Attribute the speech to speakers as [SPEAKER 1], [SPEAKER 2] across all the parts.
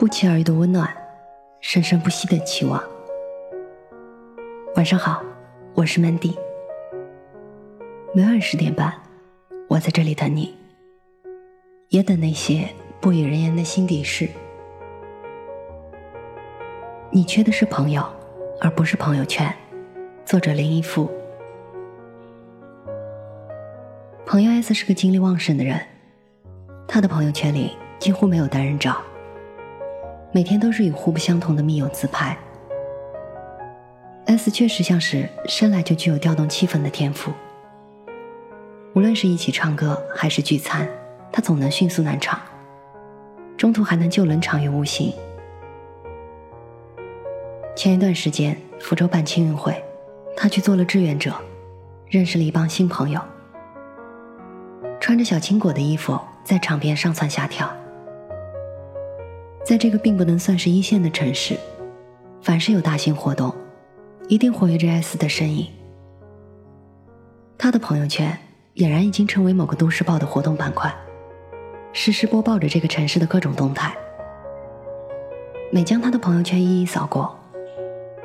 [SPEAKER 1] 不期而遇的温暖，生生不息的期望。晚上好，我是 Mandy。每晚十点半，我在这里等你，也等那些不语人言的心底事。你缺的是朋友，而不是朋友圈。作者林一富。朋友 S 是个精力旺盛的人，他的朋友圈里几乎没有单人照。每天都是与互不相同的密友自拍。S 确实像是生来就具有调动气氛的天赋。无论是一起唱歌还是聚餐，他总能迅速暖场，中途还能救冷场于无形。前一段时间福州办青运会，他去做了志愿者，认识了一帮新朋友，穿着小青果的衣服在场边上蹿下跳。在这个并不能算是一线的城市，凡是有大型活动，一定活跃着 S 的身影。他的朋友圈俨然已经成为某个都市报的活动板块，实时播报着这个城市的各种动态。每将他的朋友圈一一扫过，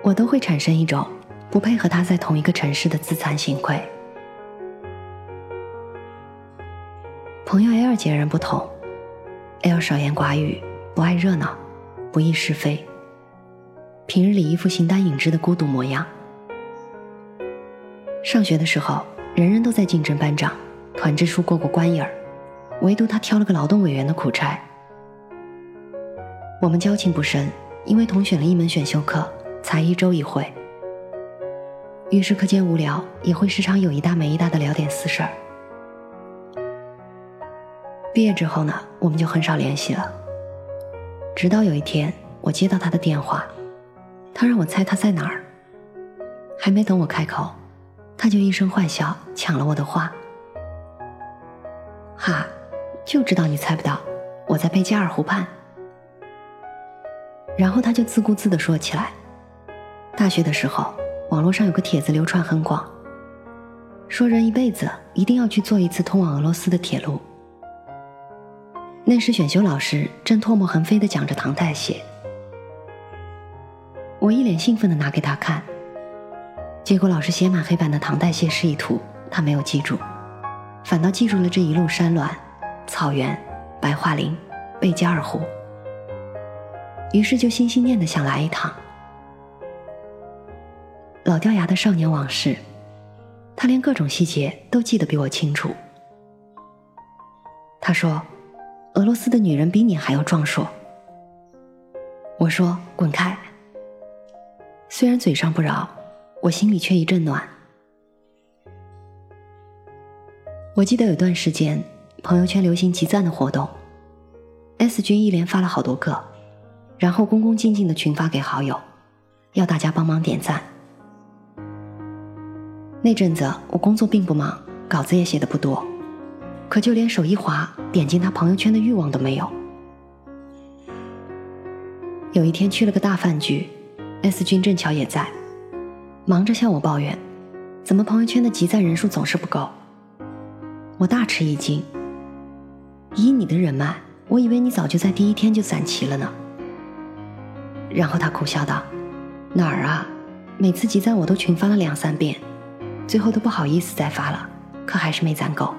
[SPEAKER 1] 我都会产生一种不配和他在同一个城市的自惭形愧。朋友 L 截然不同，L 少言寡语。不爱热闹，不议是非。平日里一副形单影只的孤独模样。上学的时候，人人都在竞争班长、团支书过过关瘾儿，唯独他挑了个劳动委员的苦差。我们交情不深，因为同选了一门选修课，才一周一会。于是课间无聊，也会时常有一搭没一搭的聊点私事儿。毕业之后呢，我们就很少联系了。直到有一天，我接到他的电话，他让我猜他在哪儿。还没等我开口，他就一声坏笑，抢了我的话：“哈，就知道你猜不到，我在贝加尔湖畔。”然后他就自顾自的说起来：“大学的时候，网络上有个帖子流传很广，说人一辈子一定要去坐一次通往俄罗斯的铁路。”那时选修老师正唾沫横飞的讲着唐代写，我一脸兴奋的拿给他看，结果老师写满黑板的唐代谢示意图，他没有记住，反倒记住了这一路山峦、草原、白桦林、贝加尔湖，于是就心心念的想来一趟。老掉牙的少年往事，他连各种细节都记得比我清楚。他说。俄罗斯的女人比你还要壮硕。我说：“滚开！”虽然嘴上不饶，我心里却一阵暖。我记得有段时间，朋友圈流行集赞的活动，S 君一连发了好多个，然后恭恭敬敬的群发给好友，要大家帮忙点赞。那阵子我工作并不忙，稿子也写的不多。可就连手一滑点进他朋友圈的欲望都没有。有一天去了个大饭局，S 君正巧也在，忙着向我抱怨，怎么朋友圈的集赞人数总是不够。我大吃一惊，以你的人脉，我以为你早就在第一天就攒齐了呢。然后他苦笑道：“哪儿啊，每次集赞我都群发了两三遍，最后都不好意思再发了，可还是没攒够。”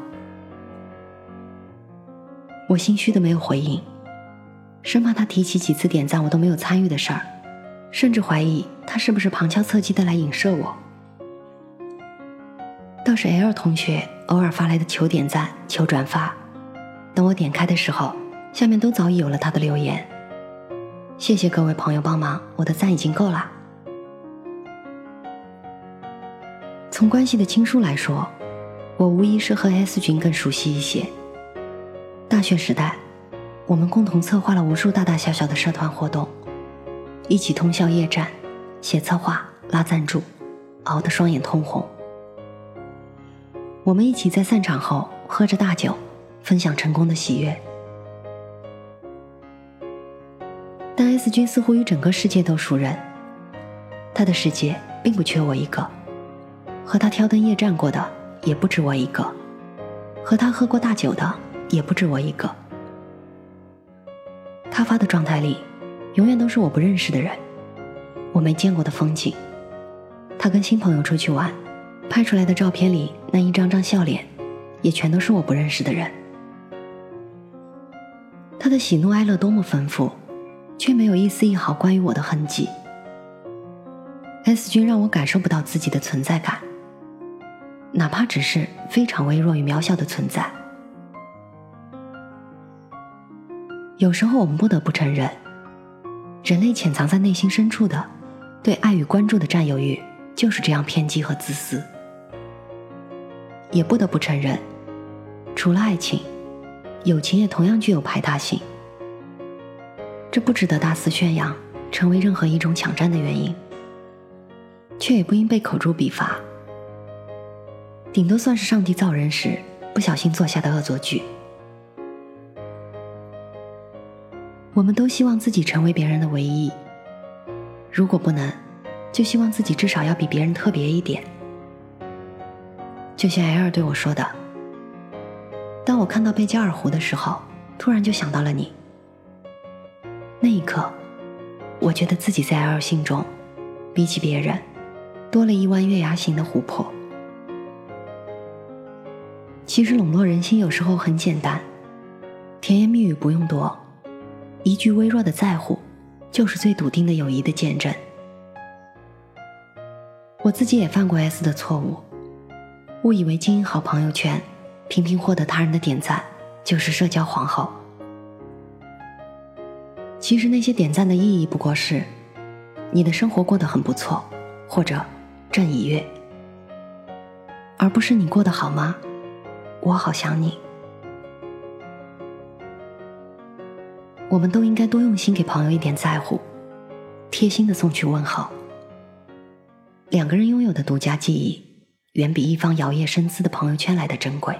[SPEAKER 1] 我心虚的没有回应，生怕他提起几次点赞我都没有参与的事儿，甚至怀疑他是不是旁敲侧击的来影射我。倒是 L 同学偶尔发来的求点赞、求转发，等我点开的时候，下面都早已有了他的留言：“谢谢各位朋友帮忙，我的赞已经够了。”从关系的亲疏来说，我无疑是和 S 君更熟悉一些。大学时代，我们共同策划了无数大大小小的社团活动，一起通宵夜战，写策划、拉赞助，熬得双眼通红。我们一起在散场后喝着大酒，分享成功的喜悦。但 S 君似乎与整个世界都熟人，他的世界并不缺我一个，和他挑灯夜战过的也不止我一个，和他喝过大酒的。也不止我一个。他发的状态里，永远都是我不认识的人，我没见过的风景。他跟新朋友出去玩，拍出来的照片里那一张张笑脸，也全都是我不认识的人。他的喜怒哀乐多么丰富，却没有一丝一毫关于我的痕迹。S 君让我感受不到自己的存在感，哪怕只是非常微弱与渺小的存在。有时候我们不得不承认，人类潜藏在内心深处的对爱与关注的占有欲就是这样偏激和自私。也不得不承认，除了爱情，友情也同样具有排他性。这不值得大肆宣扬，成为任何一种抢占的原因。却也不应被口诛笔伐，顶多算是上帝造人时不小心做下的恶作剧。我们都希望自己成为别人的唯一，如果不能，就希望自己至少要比别人特别一点。就像 L 对我说的：“当我看到贝加尔湖的时候，突然就想到了你。”那一刻，我觉得自己在 L 心中，比起别人。多了一弯月牙形的湖泊。其实笼络人心有时候很简单，甜言蜜语不用多，一句微弱的在乎，就是最笃定的友谊的见证。我自己也犯过 S 的错误，误以为经营好朋友圈，频频获得他人的点赞，就是社交皇后。其实那些点赞的意义不过是，你的生活过得很不错，或者。正已阅，而不是你过得好吗？我好想你。我们都应该多用心给朋友一点在乎，贴心的送去问候。两个人拥有的独家记忆，远比一方摇曳生姿的朋友圈来的珍贵。